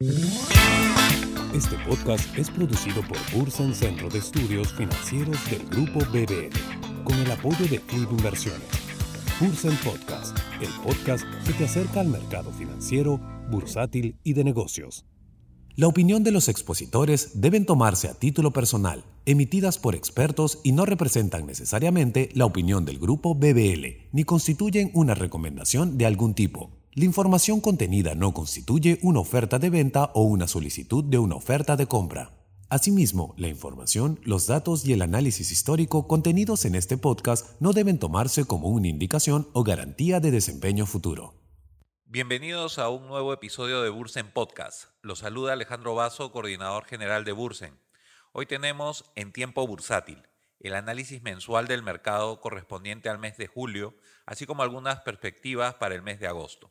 Este podcast es producido por Bursen Centro de Estudios Financieros del Grupo BBL, con el apoyo de Club Inversiones. Bursen Podcast, el podcast que te acerca al mercado financiero, bursátil y de negocios. La opinión de los expositores deben tomarse a título personal, emitidas por expertos y no representan necesariamente la opinión del grupo BBL, ni constituyen una recomendación de algún tipo. La información contenida no constituye una oferta de venta o una solicitud de una oferta de compra. Asimismo, la información, los datos y el análisis histórico contenidos en este podcast no deben tomarse como una indicación o garantía de desempeño futuro. Bienvenidos a un nuevo episodio de Bursen Podcast. Los saluda Alejandro Vaso, coordinador general de Bursen. Hoy tenemos en tiempo bursátil el análisis mensual del mercado correspondiente al mes de julio, así como algunas perspectivas para el mes de agosto.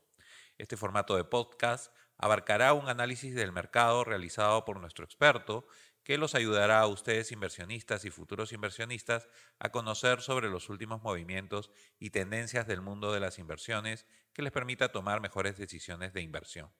Este formato de podcast abarcará un análisis del mercado realizado por nuestro experto que los ayudará a ustedes inversionistas y futuros inversionistas a conocer sobre los últimos movimientos y tendencias del mundo de las inversiones que les permita tomar mejores decisiones de inversión.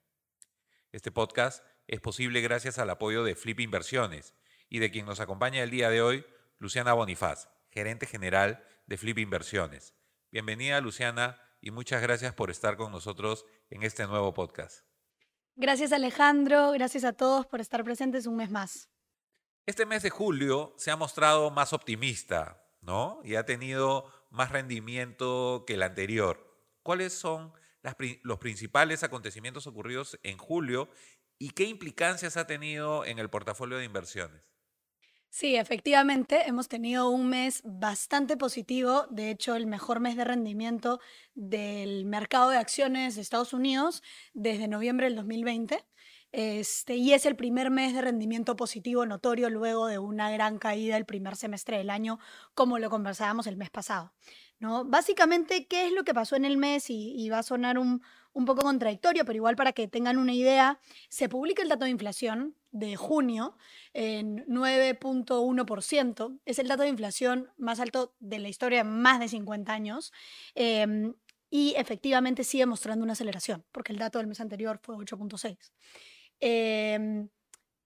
Este podcast es posible gracias al apoyo de Flip Inversiones y de quien nos acompaña el día de hoy, Luciana Bonifaz, gerente general de Flip Inversiones. Bienvenida Luciana y muchas gracias por estar con nosotros en este nuevo podcast. Gracias Alejandro, gracias a todos por estar presentes un mes más. Este mes de julio se ha mostrado más optimista, ¿no? Y ha tenido más rendimiento que el anterior. ¿Cuáles son los principales acontecimientos ocurridos en julio y qué implicancias ha tenido en el portafolio de inversiones? Sí, efectivamente, hemos tenido un mes bastante positivo, de hecho el mejor mes de rendimiento del mercado de acciones de Estados Unidos desde noviembre del 2020. Este, y es el primer mes de rendimiento positivo notorio luego de una gran caída el primer semestre del año, como lo conversábamos el mes pasado. ¿No? Básicamente, ¿qué es lo que pasó en el mes? Y, va a sonar un, poco contradictorio, pero igual para que tengan una idea, se publica el dato de inflación de junio en 9.1%. Es el dato de inflación más alto de la historia en más de 50 años. Em, y efectivamente sigue mostrando una aceleración, porque el dato del mes anterior fue 8.6. Em,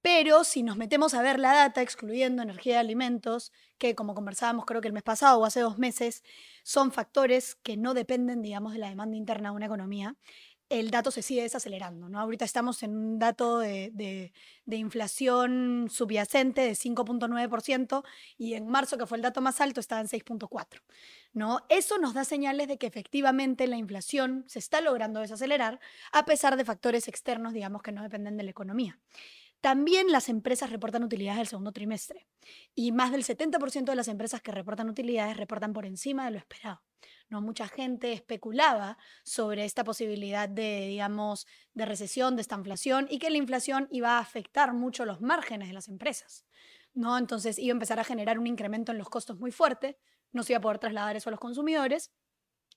pero si nos metemos a ver la data, excluyendo energía de alimentos, que como conversábamos creo que el mes pasado o hace dos meses, son factores que no dependen, digamos, de la demanda interna de una economía, el dato se sigue desacelerando. ¿no? Ahorita estamos en un dato de, inflación subyacente de 5.9% y en marzo, que fue el dato más alto, estaba en 6.4%. ¿no? Eso nos da señales de que efectivamente la inflación se está logrando desacelerar a pesar de factores externos, digamos, que no dependen de la economía. También las empresas reportan utilidades del segundo trimestre y más del 70% de las empresas que reportan utilidades reportan por encima de lo esperado. ¿no? Mucha gente especulaba sobre esta posibilidad de, digamos, de recesión, de esta inflación y que la inflación iba a afectar mucho los márgenes de las empresas. ¿no? Entonces iba a empezar a generar un incremento en los costos muy fuerte, no se iba a poder trasladar eso a los consumidores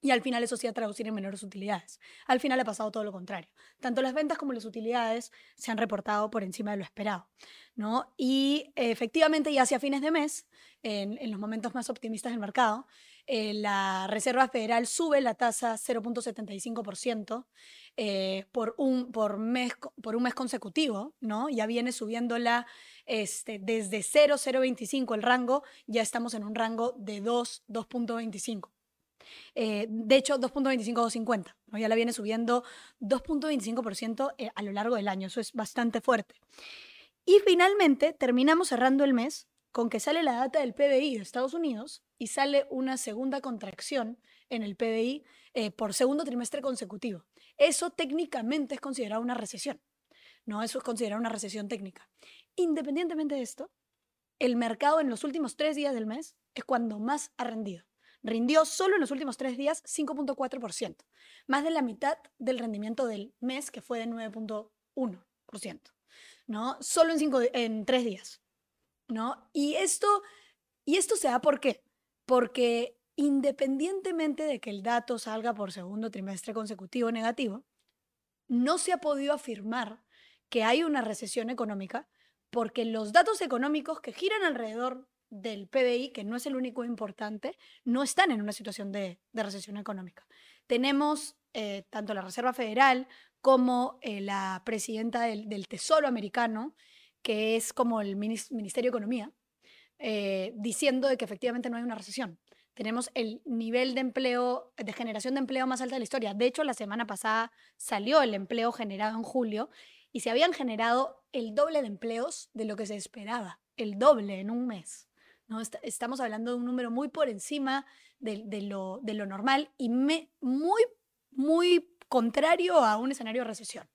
y al final eso iba a traducir en menores utilidades. Al final ha pasado todo lo contrario. Tanto las ventas como las utilidades se han reportado por encima de lo esperado. ¿no? Y efectivamente, ya hacia fines de mes, en, los momentos más optimistas del mercado, eh, la Reserva Federal sube la tasa 0.75% eh, por, un, por, mes, por un mes consecutivo. ¿no? Ya viene subiéndola este, desde 0.025 el rango, ya estamos en un rango de 2, 2.25. Eh, de hecho, 2.25-2.50. ¿no? Ya la viene subiendo 2.25% eh, a lo largo del año. Eso es bastante fuerte. Y finalmente terminamos cerrando el mes con que sale la data del PBI de Estados Unidos y sale una segunda contracción en el PBI eh, por segundo trimestre consecutivo. Eso técnicamente es considerado una recesión. No, eso es considerado una recesión técnica. Independientemente de esto, el mercado en los últimos tres días del mes es cuando más ha rendido rindió solo en los últimos tres días 5.4%, más de la mitad del rendimiento del mes, que fue de 9.1%, ¿no? Solo en, cinco, en tres días, ¿no? Y esto, y esto se da por qué? Porque independientemente de que el dato salga por segundo trimestre consecutivo negativo, no se ha podido afirmar que hay una recesión económica porque los datos económicos que giran alrededor del PBI, que no es el único importante, no están en una situación de, recesión económica. Tenemos eh, tanto la Reserva Federal como eh, la presidenta del, Tesoro americano, que es como el minis- Ministerio de Economía, eh, diciendo de que efectivamente no hay una recesión. Tenemos el nivel de empleo, de generación de empleo más alta de la historia. De hecho, la semana pasada salió el empleo generado en julio y se habían generado el doble de empleos de lo que se esperaba, el doble en un mes. ¿No? Est- estamos hablando de un número muy por encima de, de lo, de lo normal y me- muy, muy contrario a un escenario de recesión.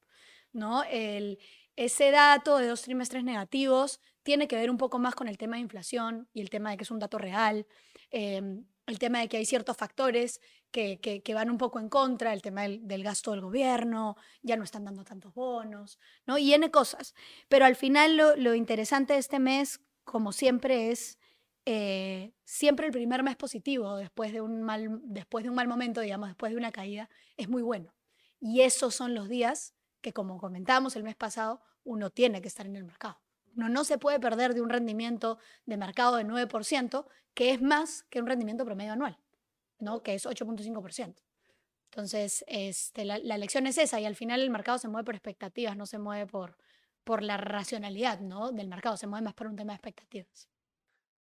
¿no? El, ese dato de dos trimestres negativos tiene que ver un poco más con el tema de inflación y el tema de que es un dato real, eh, el tema de que hay ciertos factores que, que- que van un poco en contra, el tema del, del gasto del gobierno, ya no están dando tantos bonos, ¿no? Y N cosas. Pero al final lo, lo interesante de este mes, como siempre, es eh, siempre el primer mes positivo después de, un mal, después de un mal momento, digamos, después de una caída, es muy bueno. Y esos son los días que, como comentábamos el mes pasado, uno tiene que estar en el mercado. Uno no se puede perder de un rendimiento de mercado de 9%, que es más que un rendimiento promedio anual, ¿no? que es 8.5%. Entonces, este, la, la lección es esa y al final el mercado se mueve por expectativas, no se mueve por, por la racionalidad ¿no? del mercado, se mueve más por un tema de expectativas.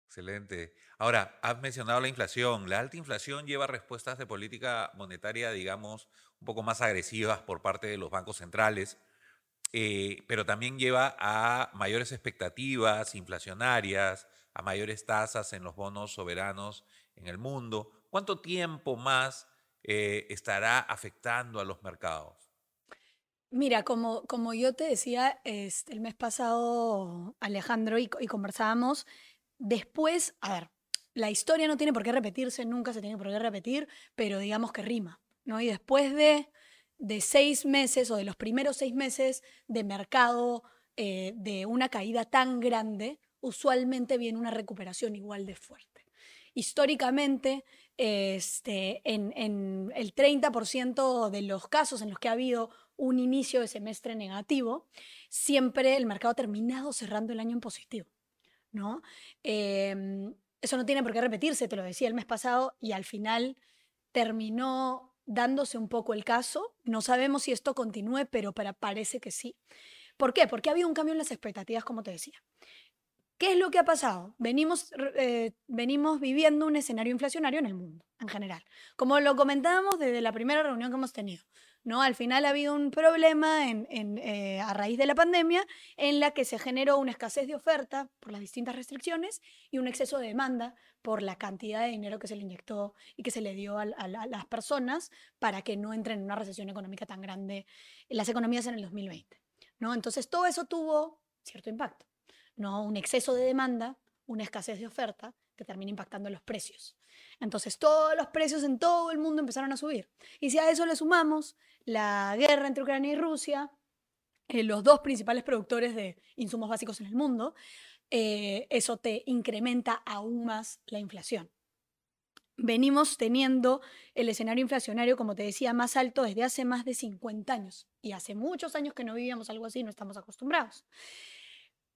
Excelente. Ahora, has mencionado la inflación. La alta inflación lleva respuestas de política monetaria, digamos, un poco más agresivas por parte de los bancos centrales, eh, pero también lleva a mayores expectativas inflacionarias, a mayores tasas en los bonos soberanos en el mundo. ¿Cuánto tiempo más eh, estará afectando a los mercados? Mira, como, como yo te decía este, el mes pasado, Alejandro, y, co- y conversábamos, después, a ver, la historia no tiene por qué repetirse, nunca se tiene por qué repetir, pero digamos que rima, ¿no? Y después de, de seis meses o de los primeros seis meses de mercado eh, de una caída tan grande, usualmente viene una recuperación igual de fuerte. Históricamente, este, en, en el 30% de los casos en los que ha habido un inicio de semestre negativo, siempre el mercado ha terminado cerrando el año en positivo. ¿No? Em, eso no tiene por qué repetirse, te lo decía el mes pasado, y al final terminó dándose un poco el caso. No sabemos si esto continúe, pero parece que sí. ¿Por qué? Porque ha habido un cambio en las expectativas, como te decía. ¿Qué es lo que ha pasado? Venimos, eh, venimos viviendo un escenario inflacionario en el mundo, en general. Como lo comentábamos desde la primera reunión que hemos tenido. ¿No? Al final ha habido un problema eh, a raíz de la pandemia en la que se generó una escasez de oferta por las distintas restricciones y un exceso de demanda por la cantidad de dinero que se le inyectó y que se le dio a las personas para que no entren en una recesión económica tan grande en las economías en el 2020. ¿no? Entonces todo eso tuvo cierto impacto. ¿no? Un exceso de demanda, una escasez de oferta que termina impactando los precios. Entonces todos los precios en todo el mundo empezaron a subir. Y si a eso le sumamos la guerra entre Ucrania y Rusia, eh, los dos principales productores de insumos básicos en el mundo, eh, eso te incrementa aún más la inflación. Venimos teniendo el escenario inflacionario, como te decía, más alto desde hace más de 50 años. Y hace muchos años que no vivíamos algo así, no estamos acostumbrados.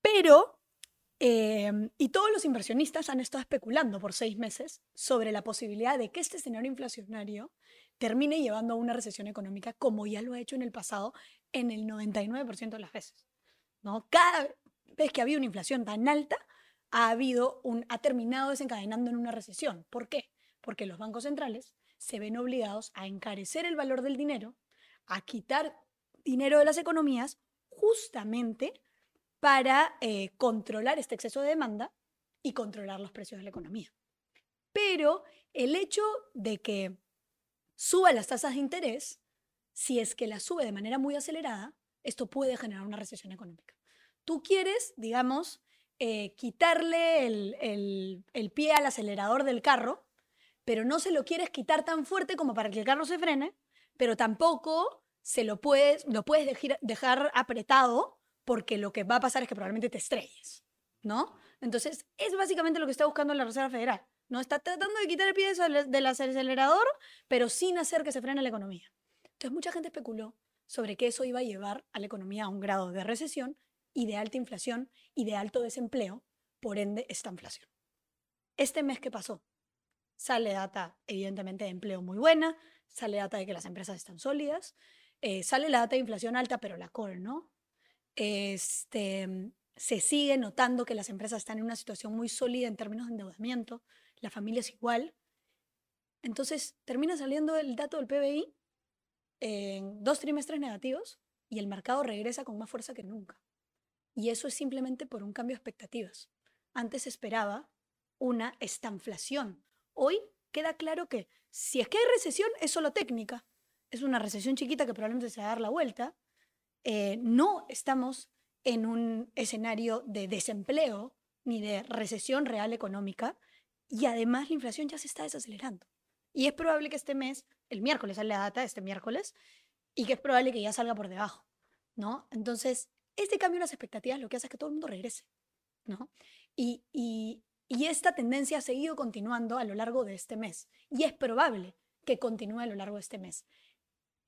Pero eh, y todos los inversionistas han estado especulando por seis meses sobre la posibilidad de que este escenario inflacionario termine llevando a una recesión económica como ya lo ha hecho en el pasado en el 99% de las veces. ¿no? Cada vez que ha habido una inflación tan alta, ha, habido un, ha terminado desencadenando en una recesión. ¿Por qué? Porque los bancos centrales se ven obligados a encarecer el valor del dinero, a quitar dinero de las economías, justamente para eh, controlar este exceso de demanda y controlar los precios de la economía. Pero el hecho de que suba las tasas de interés, si es que las sube de manera muy acelerada, esto puede generar una recesión económica. Tú quieres, digamos, eh, quitarle el, el, el, pie al acelerador del carro, pero no se lo quieres quitar tan fuerte como para que el carro se frene, pero tampoco se lo puedes, lo puedes dejar, dejar apretado porque lo que va a pasar es que probablemente te estrelles, ¿no? Entonces, es básicamente lo que está buscando la Reserva Federal, ¿no? Está tratando de quitar el pie del acelerador, pero sin hacer que se frene la economía. Entonces, mucha gente especuló sobre que eso iba a llevar a la economía a un grado de recesión y de alta inflación y de alto desempleo, por ende, esta inflación. Este mes que pasó, sale data, evidentemente, de empleo muy buena, sale data de que las empresas están sólidas, eh, sale la data de inflación alta, pero la call, ¿no? Este, se sigue notando que las empresas están en una situación muy sólida en términos de endeudamiento, la familia es igual. Entonces termina saliendo el dato del PBI en dos trimestres negativos y el mercado regresa con más fuerza que nunca. Y eso es simplemente por un cambio de expectativas. Antes esperaba una estanflación. Hoy queda claro que si es que hay recesión, es solo técnica. Es una recesión chiquita que probablemente se va a dar la vuelta. Eh, no estamos en un escenario de desempleo ni de recesión real económica y además la inflación ya se está desacelerando. Y es probable que este mes, el miércoles sale la data, este miércoles, y que es probable que ya salga por debajo, ¿no? Entonces, este cambio en las expectativas lo que hace es que todo el mundo regrese, ¿no? Y, esta tendencia ha seguido continuando a lo largo de este mes, y es probable que continúe a lo largo de este mes.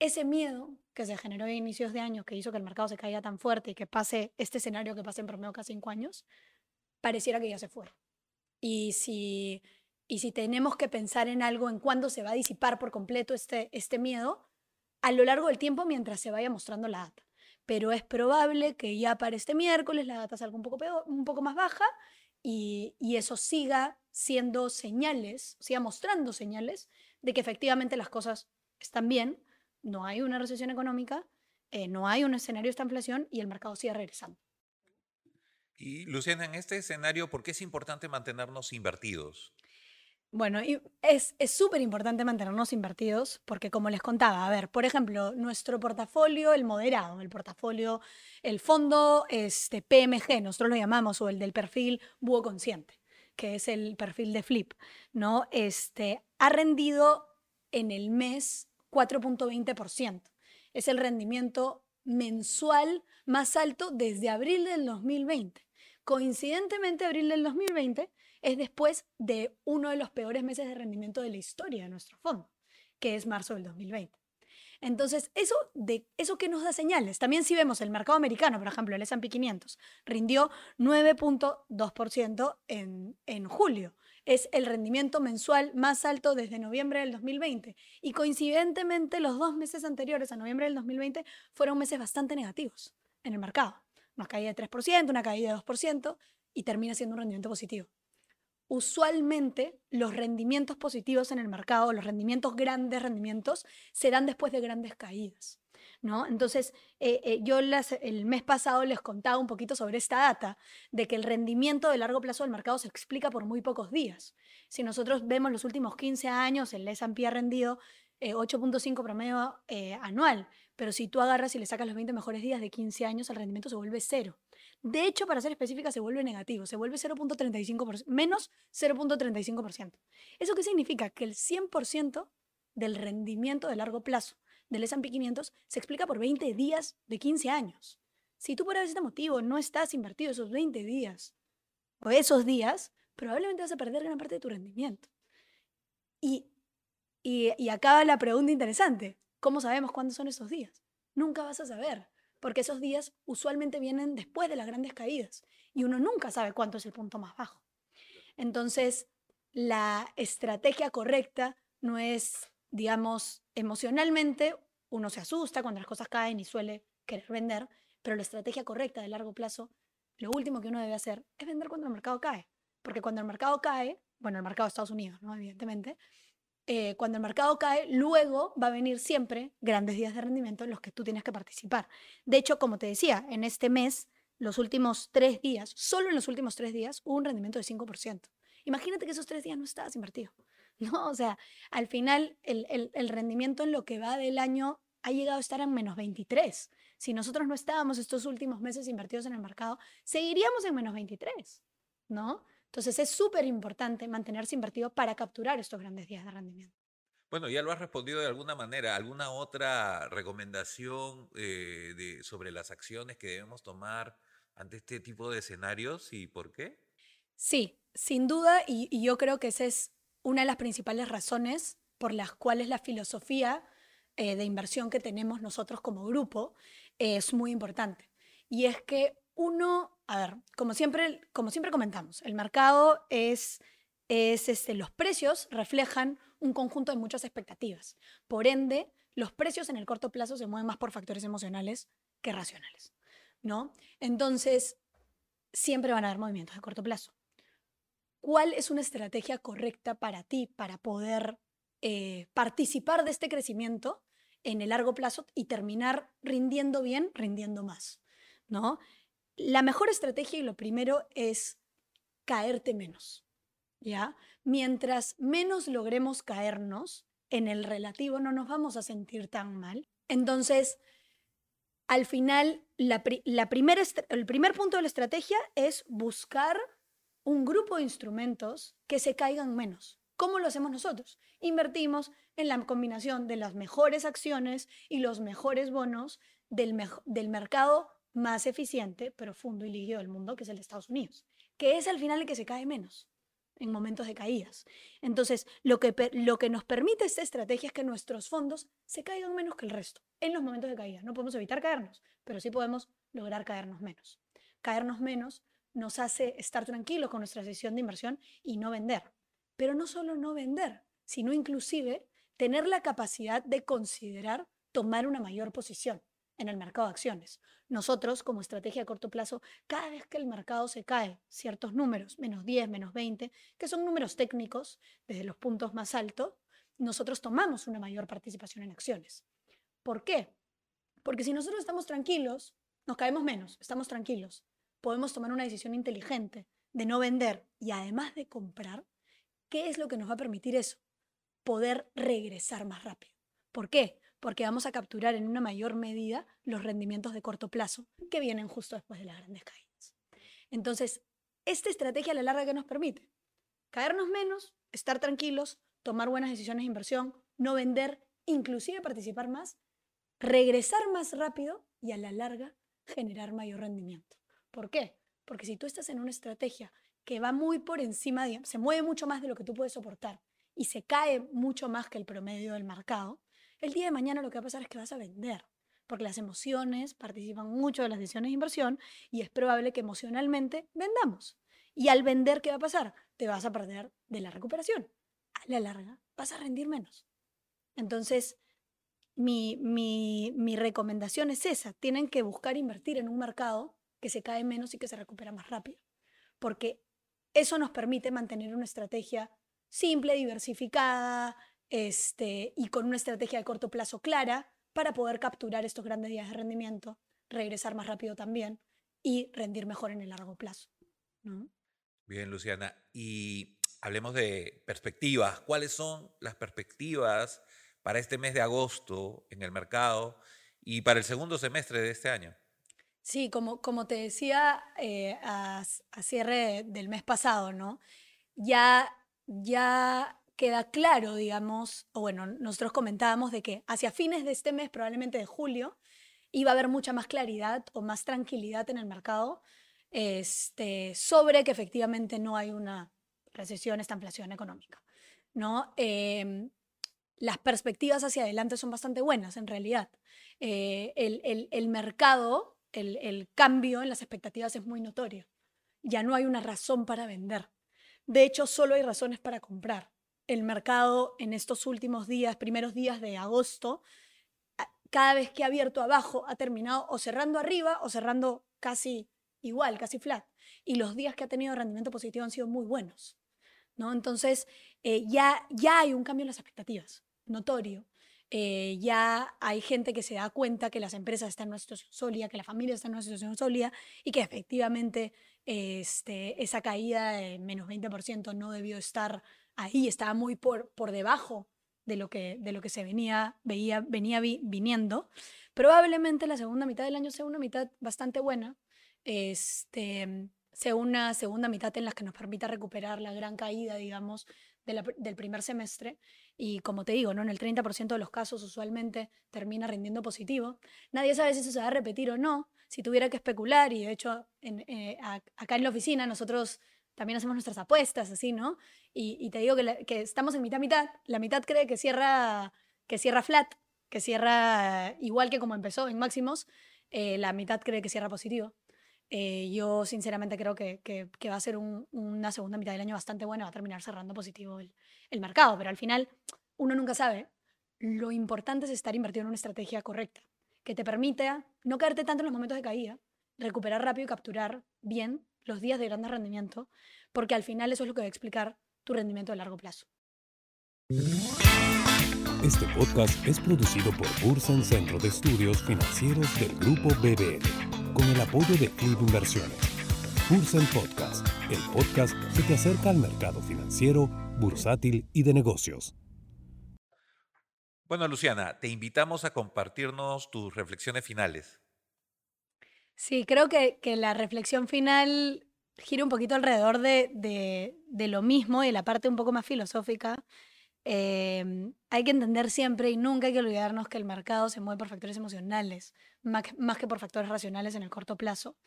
Ese miedo que se generó a inicios de año, que hizo que el mercado se caiga tan fuerte y que pase este escenario que pase en promedio cada cinco años, pareciera que ya se fue. Y si, y si tenemos que pensar en algo, en cuándo se va a disipar por completo este, este miedo, a lo largo del tiempo mientras se vaya mostrando la data. Pero es probable que ya para este miércoles la data salga un poco, peor, un poco más baja y, y eso siga siendo señales, siga mostrando señales de que efectivamente las cosas están bien, no hay una recesión económica, eh, no hay un escenario de esta inflación y el mercado sigue regresando. Y Luciana, en este escenario, ¿por qué es importante mantenernos invertidos? Bueno, es súper importante mantenernos invertidos porque como les contaba, a ver, por ejemplo, nuestro portafolio, el moderado, el portafolio, el fondo este, PMG, nosotros lo llamamos, o el del perfil búho consciente, que es el perfil de Flip, ¿no? Este, ha rendido en el mes 4.20%. Es el rendimiento mensual más alto desde abril del 2020. Coincidentemente, abril del 2020 es después de uno de los peores meses de rendimiento de la historia de nuestro fondo, que es marzo del 2020. Entonces, eso, de, ¿eso qué nos da señales? También si vemos el mercado americano, por ejemplo, el S&P 500, rindió 9.2% en, en julio. Es el rendimiento mensual más alto desde noviembre del 2020. Y coincidentemente, los dos meses anteriores a noviembre del 2020 fueron meses bastante negativos en el mercado. Una caída de 3%, una caída de 2% y termina siendo un rendimiento positivo usualmente los rendimientos positivos en el mercado, los rendimientos grandes rendimientos, se dan después de grandes caídas. ¿No? Entonces, eh, eh, yo el mes pasado les contaba un poquito sobre esta data, de que el rendimiento de largo plazo del mercado se explica por muy pocos días. Si nosotros vemos los últimos 15 años, el S&P ha rendido 8.5 eh, promedio anual, pero si tú agarras y le sacas los 20 mejores días de 15 años, el rendimiento se vuelve cero. De hecho, para ser específica, se vuelve negativo, se vuelve 0.35%, menos 0.35%. ¿Eso qué significa? Que el 100% del rendimiento de largo plazo del S&P 500 se explica por 20 días de 15 años. Si tú por ese motivo no estás invertido esos 20 días o esos días, probablemente vas a perder gran parte de tu rendimiento. Y, y, y acaba la pregunta interesante. ¿Cómo sabemos cuándo son esos días? Nunca vas a saber porque esos días usualmente vienen después de las grandes caídas y uno nunca sabe cuánto es el punto más bajo. Entonces, la estrategia correcta no es, digamos, emocionalmente, uno se asusta cuando las cosas caen y suele querer vender, pero la estrategia correcta de largo plazo, lo último que uno debe hacer es vender cuando el mercado cae. Porque cuando el mercado cae, bueno, el mercado de Estados Unidos, ¿no? Evidentemente, eh, cuando el mercado cae, luego va a venir siempre grandes días de rendimiento en los que tú tienes que participar. De hecho, como te decía, en este mes, los últimos tres días, solo en los últimos tres días, hubo un rendimiento de 5%. Imagínate que esos tres días no estabas invertido. ¿No? O sea, al final el, el, el rendimiento en lo que va del año ha llegado a estar en menos 23. Si nosotros no estábamos estos últimos meses invertidos en el mercado, seguiríamos en menos 23, ¿no? Entonces es súper importante mantenerse invertido para capturar estos grandes días de rendimiento. Bueno, ya lo has respondido de alguna manera. ¿Alguna otra recomendación eh, de, sobre las acciones que debemos tomar ante este tipo de escenarios y por qué? Sí, sin duda, y, y yo creo que esa es una de las principales razones por las cuales la filosofía eh, de inversión que tenemos nosotros como grupo es muy importante. Y es que uno a ver, como siempre, como siempre comentamos, el mercado es, es este, los precios reflejan un conjunto de muchas expectativas. Por ende, los precios en el corto plazo se mueven más por factores emocionales que racionales, ¿no? Entonces, siempre van a haber movimientos de corto plazo. ¿Cuál es una estrategia correcta para ti para poder eh, participar de este crecimiento en el largo plazo y terminar rindiendo bien, rindiendo más? ¿no? La mejor estrategia y lo primero es caerte menos, ¿ya? Mientras menos logremos caernos, en el relativo no nos vamos a sentir tan mal. Entonces, al final, la, el primer punto de la estrategia es buscar un grupo de instrumentos que se caigan menos. ¿Cómo lo hacemos nosotros? Invertimos en la combinación de las mejores acciones y los mejores bonos del, mercado más eficiente, profundo y líquido del mundo, que es el de Estados Unidos, que es al final el que se cae menos en momentos de caídas. Entonces, lo que, lo que nos permite esta estrategia es que nuestros fondos se caigan menos que el resto en los momentos de caída. No podemos evitar caernos, pero sí podemos lograr caernos menos. Caernos menos nos hace estar tranquilos con nuestra decisión de inversión y no vender. Pero no solo no vender, sino inclusive tener la capacidad de considerar tomar una mayor posición en el mercado de acciones. Nosotros, como estrategia a corto plazo, cada vez que el mercado se cae, ciertos números, menos 10, menos 20, que son números técnicos desde los puntos más altos, nosotros tomamos una mayor participación en acciones. ¿Por qué? Porque si nosotros estamos tranquilos, nos caemos menos, estamos tranquilos, podemos tomar una decisión inteligente de no vender y además de comprar, ¿qué es lo que nos va a permitir eso? Poder regresar más rápido. ¿Por qué? porque vamos a capturar en una mayor medida los rendimientos de corto plazo que vienen justo después de las grandes caídas. Entonces, esta estrategia a la larga que nos permite caernos menos, estar tranquilos, tomar buenas decisiones de inversión, no vender, inclusive participar más, regresar más rápido y a la larga generar mayor rendimiento. ¿Por qué? Porque si tú estás en una estrategia que va muy por encima, se mueve mucho más de lo que tú puedes soportar y se cae mucho más que el promedio del mercado, el día de mañana lo que va a pasar es que vas a vender, porque las emociones participan mucho de las decisiones de inversión y es probable que emocionalmente vendamos. Y al vender, ¿qué va a pasar? Te vas a perder de la recuperación. A la larga, vas a rendir menos. Entonces, mi, mi, mi recomendación es esa. Tienen que buscar invertir en un mercado que se cae menos y que se recupera más rápido. Porque eso nos permite mantener una estrategia simple, diversificada, este, y con una estrategia de corto plazo clara para poder capturar estos grandes días de rendimiento, regresar más rápido también y rendir mejor en el largo plazo. Bien, Luciana. Y hablemos de perspectivas. ¿Cuáles son las perspectivas para este mes de agosto en el mercado y para el segundo semestre de este año? Sí, como, como te decía eh, a, a, cierre del mes pasado, ¿no? Ya, ya queda claro, digamos, o bueno, nosotros comentábamos de que hacia fines de este mes, probablemente de julio, iba a haber mucha más claridad o más tranquilidad en el mercado este, sobre que efectivamente no hay una recesión, esta inflación económica. ¿no? Em, las perspectivas hacia adelante son bastante buenas, en realidad. Eh, el, el, mercado, el, el cambio en las expectativas es muy notorio. Ya no hay una razón para vender. De hecho, solo hay razones para comprar el mercado en estos últimos días, primeros días de agosto, cada vez que ha abierto abajo ha terminado o cerrando arriba o cerrando casi igual, casi flat. Y los días que ha tenido rendimiento positivo han sido muy buenos. ¿no? Entonces, eh, ya, ya hay un cambio en las expectativas, notorio. Eh, ya hay gente que se da cuenta que las empresas están en una situación sólida, que la familia está en una situación sólida y que efectivamente este, esa caída de menos 20% no debió estar ahí, estaba muy por, por debajo de lo, que, de lo que se venía, veía, venía viniendo. Probablemente la segunda mitad del año sea una mitad bastante buena, este, sea una segunda mitad en la que nos permita recuperar la gran caída, digamos, del primer semestre. Y como te digo, ¿no? en el 30% de los casos usualmente termina rindiendo positivo. Nadie sabe si eso se va a repetir o no. Si tuviera que especular, y de hecho en, eh, acá en la oficina nosotros también hacemos nuestras apuestas, así, ¿no? Y, te digo que, estamos en mitad-mitad. La mitad cree que cierra, que cierra flat, que cierra igual que como empezó en máximos. Eh, la mitad cree que cierra positivo. Eh, yo sinceramente creo que, que, que va a ser un, una segunda mitad del año bastante buena, va a terminar cerrando positivo el, el, mercado, pero al final uno nunca sabe. lo importante es estar invertido en una estrategia correcta, que te permita no caerte tanto en los momentos de caída, recuperar rápido y capturar bien los días de grande rendimiento, porque al final eso es lo que va a explicar tu rendimiento a largo plazo. Este podcast es producido por Bursen Centro de Estudios Financieros del Grupo BBL, con el apoyo de Club Inversiones. Bursen Podcast, el podcast que te acerca al mercado financiero, bursátil y de negocios. Bueno, Luciana, te invitamos a compartirnos tus reflexiones finales. Sí, creo que, la reflexión final gira un poquito alrededor de, de, lo mismo y la parte un poco más filosófica. Em, hay que entender siempre y nunca hay que olvidarnos que el mercado se mueve por factores emocionales, más, más que por factores racionales en el corto plazo.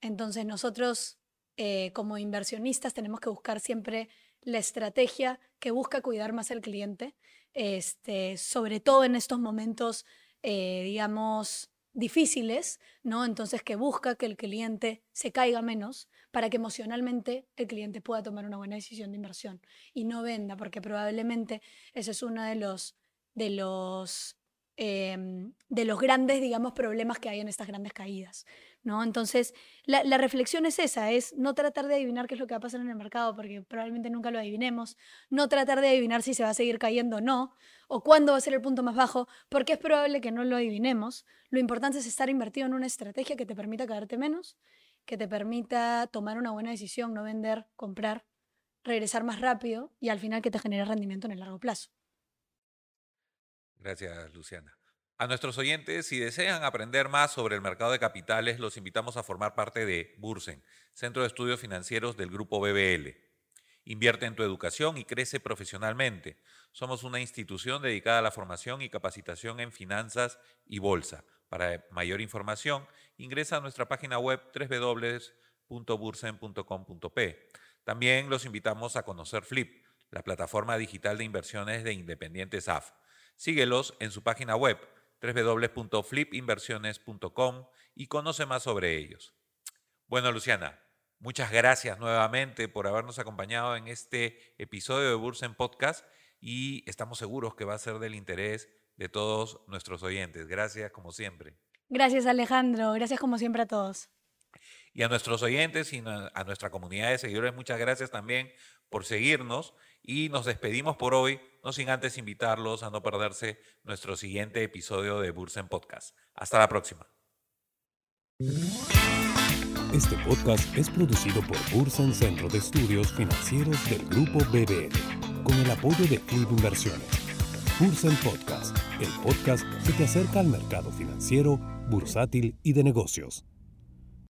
Entonces nosotros eh, como inversionistas tenemos que buscar siempre la estrategia que busca cuidar más al cliente, este, sobre todo en estos momentos, eh, digamos, difíciles, ¿no? Entonces que busca que el cliente se caiga menos para que emocionalmente el cliente pueda tomar una buena decisión de inversión y no venda, porque probablemente ese es uno de los, de los, em, de los grandes, digamos, problemas que hay en estas grandes caídas. ¿no? Entonces, la, la, reflexión es esa, es no tratar de adivinar qué es lo que va a pasar en el mercado, porque probablemente nunca lo adivinemos, no tratar de adivinar si se va a seguir cayendo o no, o cuándo va a ser el punto más bajo, porque es probable que no lo adivinemos. Lo importante es estar invertido en una estrategia que te permita caerte menos, que te permita tomar una buena decisión, no vender, comprar, regresar más rápido y al final que te genere rendimiento en el largo plazo. Gracias, Luciana. A nuestros oyentes, si desean aprender más sobre el mercado de capitales, los invitamos a formar parte de Bursen, Centro de Estudios Financieros del Grupo BBL. Invierte en tu educación y crece profesionalmente. Somos una institución dedicada a la formación y capacitación en finanzas y bolsa. Para mayor información, ingresa a nuestra página web www.bursen.com.p. También los invitamos a conocer Flip, la plataforma digital de inversiones de Independientes AF. Síguelos en su página web www.flipinversiones.com y conoce más sobre ellos. Bueno, Luciana, muchas gracias nuevamente por habernos acompañado en este episodio de Bursen Podcast y estamos seguros que va a ser del interés de todos nuestros oyentes. Gracias como siempre. Gracias Alejandro, gracias como siempre a todos. Y a nuestros oyentes y a nuestra comunidad de seguidores, muchas gracias también por seguirnos y nos despedimos por hoy, no sin antes invitarlos a no perderse nuestro siguiente episodio de Bursen Podcast. Hasta la próxima. Este podcast es producido por Bursen Centro de Estudios Financieros del Grupo BBL, con el apoyo de Club Inversiones. Bursen Podcast, el podcast que te acerca al mercado financiero, bursátil y de negocios.